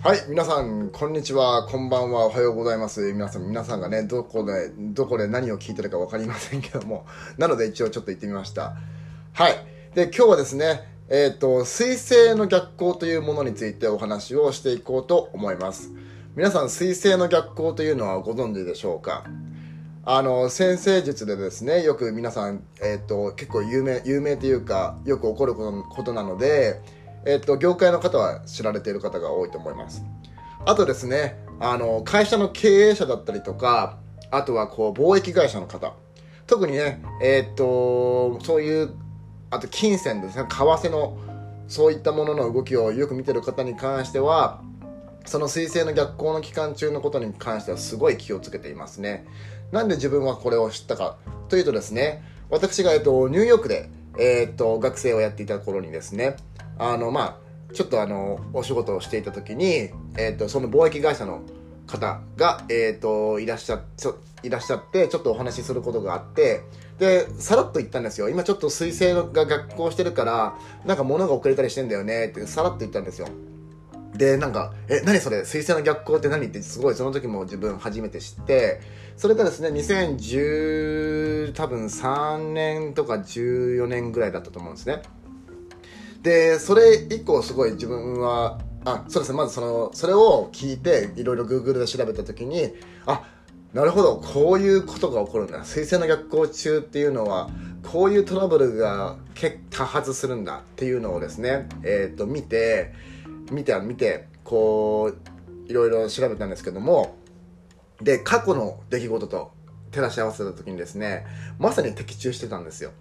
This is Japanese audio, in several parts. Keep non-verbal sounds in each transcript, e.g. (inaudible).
はい、皆さん、こんにちは、こんばんは、おはようございます。皆さん、皆さんがね、どこで、どこで何を聞いてるかわかりませんけども、なので一応ちょっと行ってみました。はい。で、今日はですね、えっ、と、水星の逆行というものについてお話をしていこうと思います。皆さん、水星の逆行というのはご存知でしょうか？あの、先生術でですね、よく皆さん、えっ、と、結構有名、有名というか、よく起こることなので、えっ、と、業界の方は知られている方が多いと思います。あとですね、あの、会社の経営者だったりとか、あとはこう、貿易会社の方。特にね、えっ、と、そういう、あと金銭ですね、為替の、そういったものの動きをよく見てる方に関しては、その水星の逆行の期間中のことに関してはすごい気をつけていますね。なんで自分はこれを知ったかというとですね、私が、えっと、ニューヨークで、えっと、学生をやっていた頃にですね、あの、まあ、ちょっとあの、お仕事をしていた時に、えっと、その貿易会社の方が、えっと、いらっしゃ、ちょ、いらっしゃって、ちょっとお話しすることがあって、で、さらっと言ったんですよ。今ちょっと水星が逆行してるから、なんか物が遅れたりしてんだよねって、さらっと言ったんですよ。で、なんか、え、何それ？水星の逆行って何？ってすごいその時も自分初めて知って、それがですね、2010多分3年とか14年ぐらいだったと思うんですね。で、それ以降すごい自分は、あ、そうですね、まずその、それを聞いて、いろいろ Google で調べた時に、あ、なるほど、こういうことが起こるんだ。水星の逆行中っていうのは、こういうトラブルが結多発するんだっていうのをですね、えっ、と、見て、見て、見て、こう、いろいろ調べたんですけども、で、過去の出来事と照らし合わせた時にですね、まさに的中してたんですよ。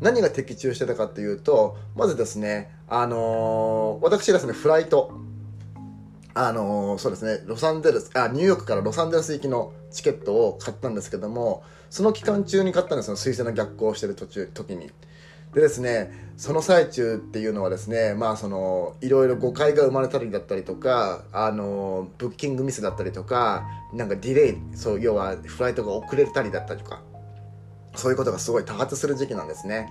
何が的中してたかっていうと、まずですね、あのー私ですね、フライト、あのーそうですね、ロサンゼルス、あ、ニューヨークからロサンゼルス行きのチケットを買ったんですけども、その期間中に買ったんですよ、水星の逆行してる途中、時に。でですね、その最中っていうのはですね、まあその、いろいろ誤解が生まれたりだったりとか、あの、ブッキングミスだったりとか、なんかディレイ、そう、要はフライトが遅れたりだったりとか、そういうことがすごい多発する時期なんですね。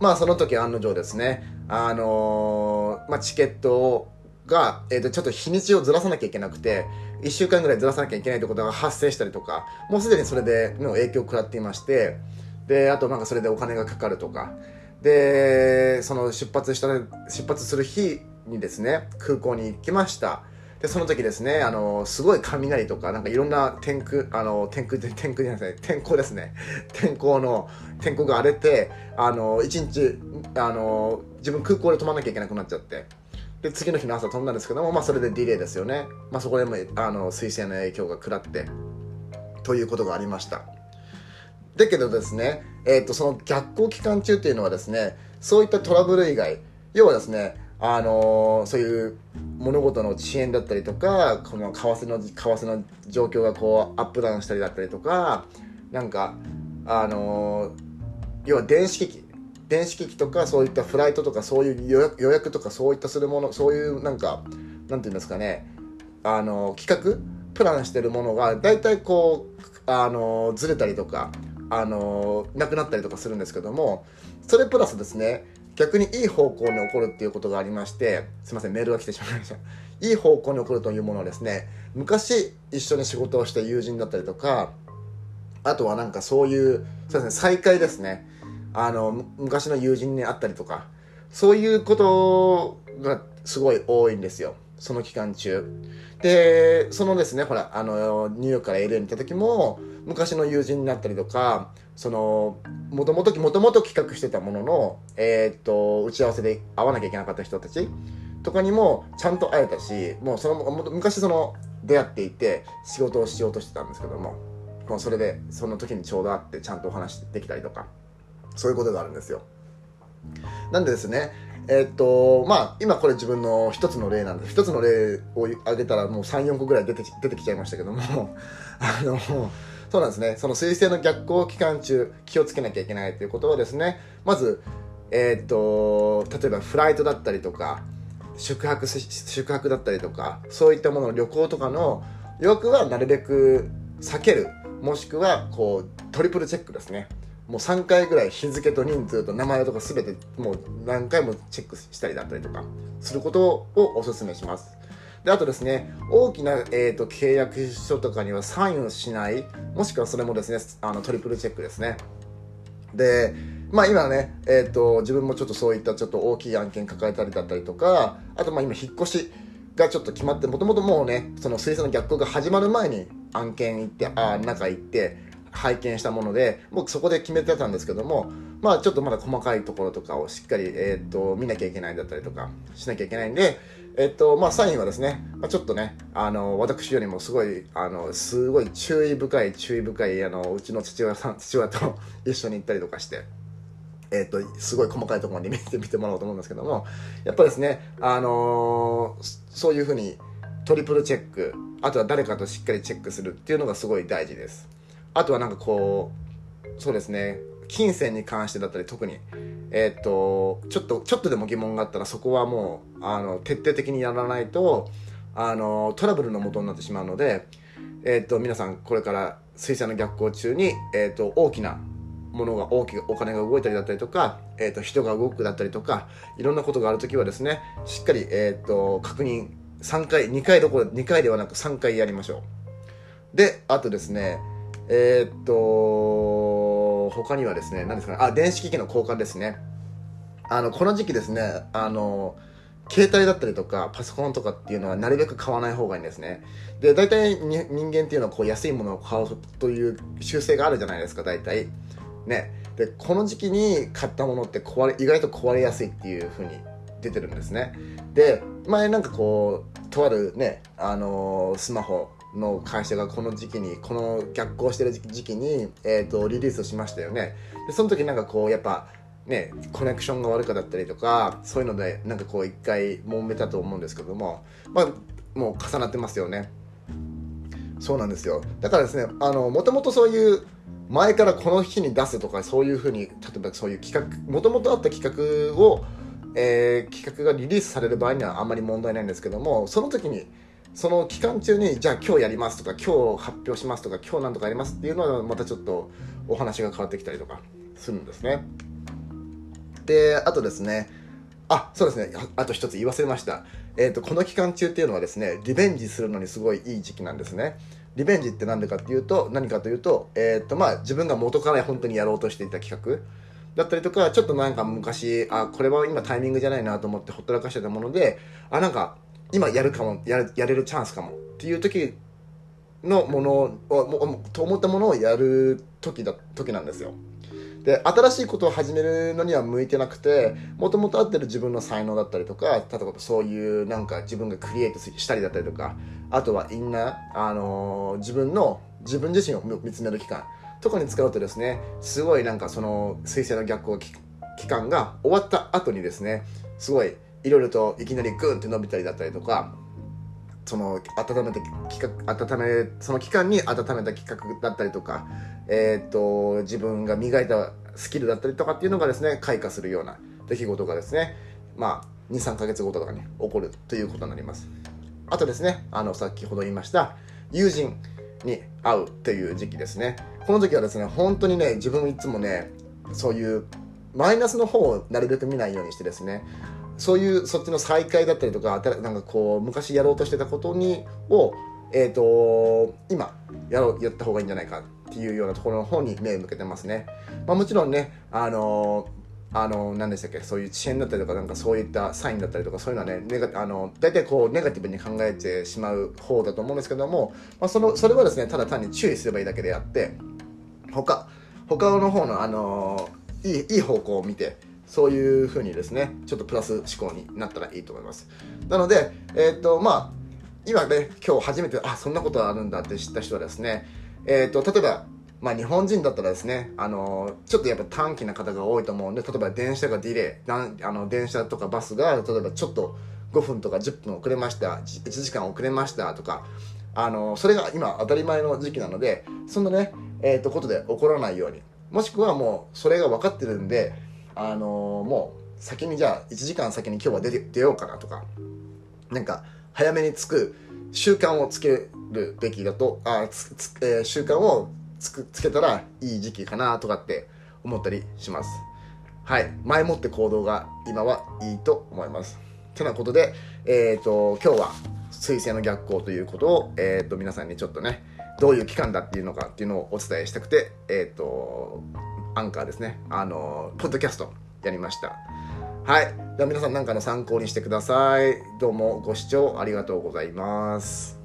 まあその時案の定ですね、あのーまあチケットが、えっ、と、ちょっと日にちをずらさなきゃいけなくて、1週間ぐらいずらさなきゃいけないということが発生したりとか、もうすでにそれでの影響を食らっていまして、で、あとなんかそれでお金がかかるとか、で、その出発した、出発する日にですね、空港に行きました。で、その時ですね、あの、すごい雷とか、なんかいろんな天空、あの、天空で、天空じゃない、天候ですね。天候の、天候が荒れて、あの、一日、あの、自分空港で泊まんなきゃいけなくなっちゃって。で、次の日の朝飛んだんですけども、まあそれでディレイですよね。まあそこでも、あの、水星の影響が食らって、ということがありました。だけどですね、えっ、と、その逆行期間中っていうのはですね、そういったトラブル以外、要はですね、あのーそういう物事の遅延だったりとか、この為替の、為替の状況がこうアップダウンしたりだったりとか、なんか、あのー要は電子機器、電子機器とかそういったフライトとかそういう予約とかそういったするもの、そういうなんか、なんていうんですかね、あの企画プランしてるものが大体こうあのずれたりとかあのなくなったりとかするんですけどもそれプラスですね逆にいい方向に起こるっていうことがありましてすいませんメールが来てしまいました。いい方向に起こるというものはですね昔一緒に仕事をした友人だったりとかあとはなんかそういうそうですね再会ですね。あの昔の友人に会ったりとかそういうことがすごい多いんですよ。その期間中。でそのですねほらあのニューヨークから LA に行った時も昔の友人になったりとかそのもともともともと企画してたものの、えーっと打ち合わせで会わなきゃいけなかった人たちとかにもちゃんと会えたしもうその昔その出会っていて仕事をしようとしてたんですけどももうそれでその時にちょうど会ってちゃんとお話できたりとかそういうことがあるんですよ。なんでですねえーっとまあ今これ自分の一つの例なんです。一つの例を挙げたらもう34個ぐらい出てき出てきちゃいましたけども (laughs) あのそうなんですね。その水星の逆行期間中気をつけなきゃいけないということはですねまずえーっと例えばフライトだったりとか宿泊宿泊だったりとかそういったものの旅行とかの予約はなるべく避ける。もしくはこうトリプルチェックですね。もう3回ぐらい日付と人数と名前とか全てもう何回もチェックしたりだったりとかすることをお勧めします。であとですね大きな、えーと、契約書とかにはサインをしない。もしくはそれもですねあのトリプルチェックですね。でまあ今ね、えーと、自分もちょっとそういったちょっと大きい案件抱えたりだったりとかあとまあ今引っ越しがちょっと決まってもともともうねその水星の逆行が始まる前に案件行ってあ中行って拝見したもので僕そこで決めてたんですけどもまあちょっとまだ細かいところとかをしっかり、えーと、見なきゃいけないだったりとかしなきゃいけないんで、えっ、ー、とまあ、サインはですね、まあ、ちょっとねあの私よりもすごいあのすごい注意深い注意深いあのうちの父親さん (laughs) 父親と一緒に行ったりとかして。えーと、すごい細かいところに見て見てもらおうと思うんですけどもやっぱですね、あのー、そういうふうにトリプルチェックあとは誰かとしっかりチェックするっていうのがすごい大事ですあとはなんかこうそうですね金銭に関してだったり特にえっ、とちょっとちょっとでも疑問があったらそこはもうあの徹底的にやらないとあのトラブルの元になってしまうので、えっ、と皆さんこれから水星の逆行中に、えっ、と大きなものが大きくお金が動いたりだったりとか、えーと、人が動くだったりとかいろんなことがある時はですねしっかり、えーと確認3回2回どころ2回ではなく3回やりましょう。であとですねえ、っと、他にはですね、何ですかね、あ、電子機器の交換ですね。あの、この時期ですね、あの、携帯だったりとかパソコンとかっていうのはなるべく買わない方がいいんですね。で、大体人間っていうのはこう安いものを買うという習性があるじゃないですか、大体。ね。で、この時期に買ったものって壊れ、意外と壊れやすいっていう風に出てるんですね。で、前なんかこう、とあるね、あのー、スマホの会社がこの時期にこの逆行してる時期に、えーと、リリースしましたよね。でその時なんかこうやっぱねコネクションが悪かったりとかそういうのでなんかこう一回揉めたと思うんですけどもまあもう重なってますよね。そうなんですよ。だからですねあのもともとそういう前からこの日に出すとかそういうふうに例えばそういう企画もともとあった企画を、えー、企画がリリースされる場合にはあんまり問題ないんですけどもその時にその期間中にじゃあ今日やりますとか今日発表しますとか今日なんとかやりますっていうのはまたちょっとお話が変わってきたりとかするんですね。であとですねあそうですねあと一つ言い忘れました、えーと、この期間中っていうのはですねリベンジするのにすごいいい時期なんですね。リベンジって何でかっていうと何かというと,、えーとまあ、自分が元から本当にやろうとしていた企画。だったりとかちょっとなんか昔あこれは今タイミングじゃないなと思ってほったらかしてたものであなんか今やるかもややれるチャンスかもっていう時のものをと思ったものをやる時だ時なんですよ。で新しいことを始めるのには向いてなくてもともと合ってる自分の才能だったりとか例えばそういうなんか自分がクリエイトしたりだったりとかあとはインナー、あのー、自分の自分自身を見つめる期間とかに使うとですねすごいなんかその彗星の逆行期間が終わった後にですねすごいいろいろといきなりグンって伸びたりだったりとかその温めた企画温めその期間に温めた企画だったりとか、えー、っと自分が磨いたスキルだったりとかっていうのがですね開花するような出来事がですねまあ23か月後ととかに起こるということになります。あとですねあの先ほど言いました友人に会うという時期ですね。この時はですね本当にね自分いつもねそういうマイナスの方をなるべく見ないようにしてですねそういうそっちの再開だったりとかなんかこう昔やろうとしてたことにを、えーと、今やろうやった方がいいんじゃないかっていうようなところの方に目を向けてますね。まあ、もちろんねあのあの何でしたっけそういう遅延だったりとかなんかそういったサインだったりとかそういうのはねネガあの大体こうネガティブに考えてしまう方だと思うんですけども、まあ、そのそれはですねただ単に注意すればいいだけであって他他の方のあのいいいい方向を見てそういうふうにですねちょっとプラス思考になったらいいと思います。なのでえー、っとまあ今ね今日初めてあそんなことあるんだって知った人はですねえー、っと例えばまあ、日本人だったらですね、あのちょっとやっぱ短期な方が多いと思うんで、例えば電車がディレイ、あの電車とかバスが、例えばちょっと5分とか10分遅れました、1時間遅れましたとか、あのそれが今当たり前の時期なので、そんなね、えっ、と、ことで起こらないように、もしくはもうそれが分かってるんで、あのー、もう先にじゃあ1時間先に今日は出出ようかなとかなんか早めに着く習慣をつけるべきだとあつつ、えー、習慣をつくつけたらいい時期かなとかって思ったりします。はい。前もって行動が今はいいと思います。てなことでえっ、ー、と今日は彗星の逆行ということを、えっ、と、皆さんにちょっとね、どういう期間だっていうのかっていうのをお伝えしたくて、えっ、と、アンカーですね、あの、ポッドキャストやりました。はい。では皆さんなんかの参考にしてください。どうもご視聴ありがとうございます。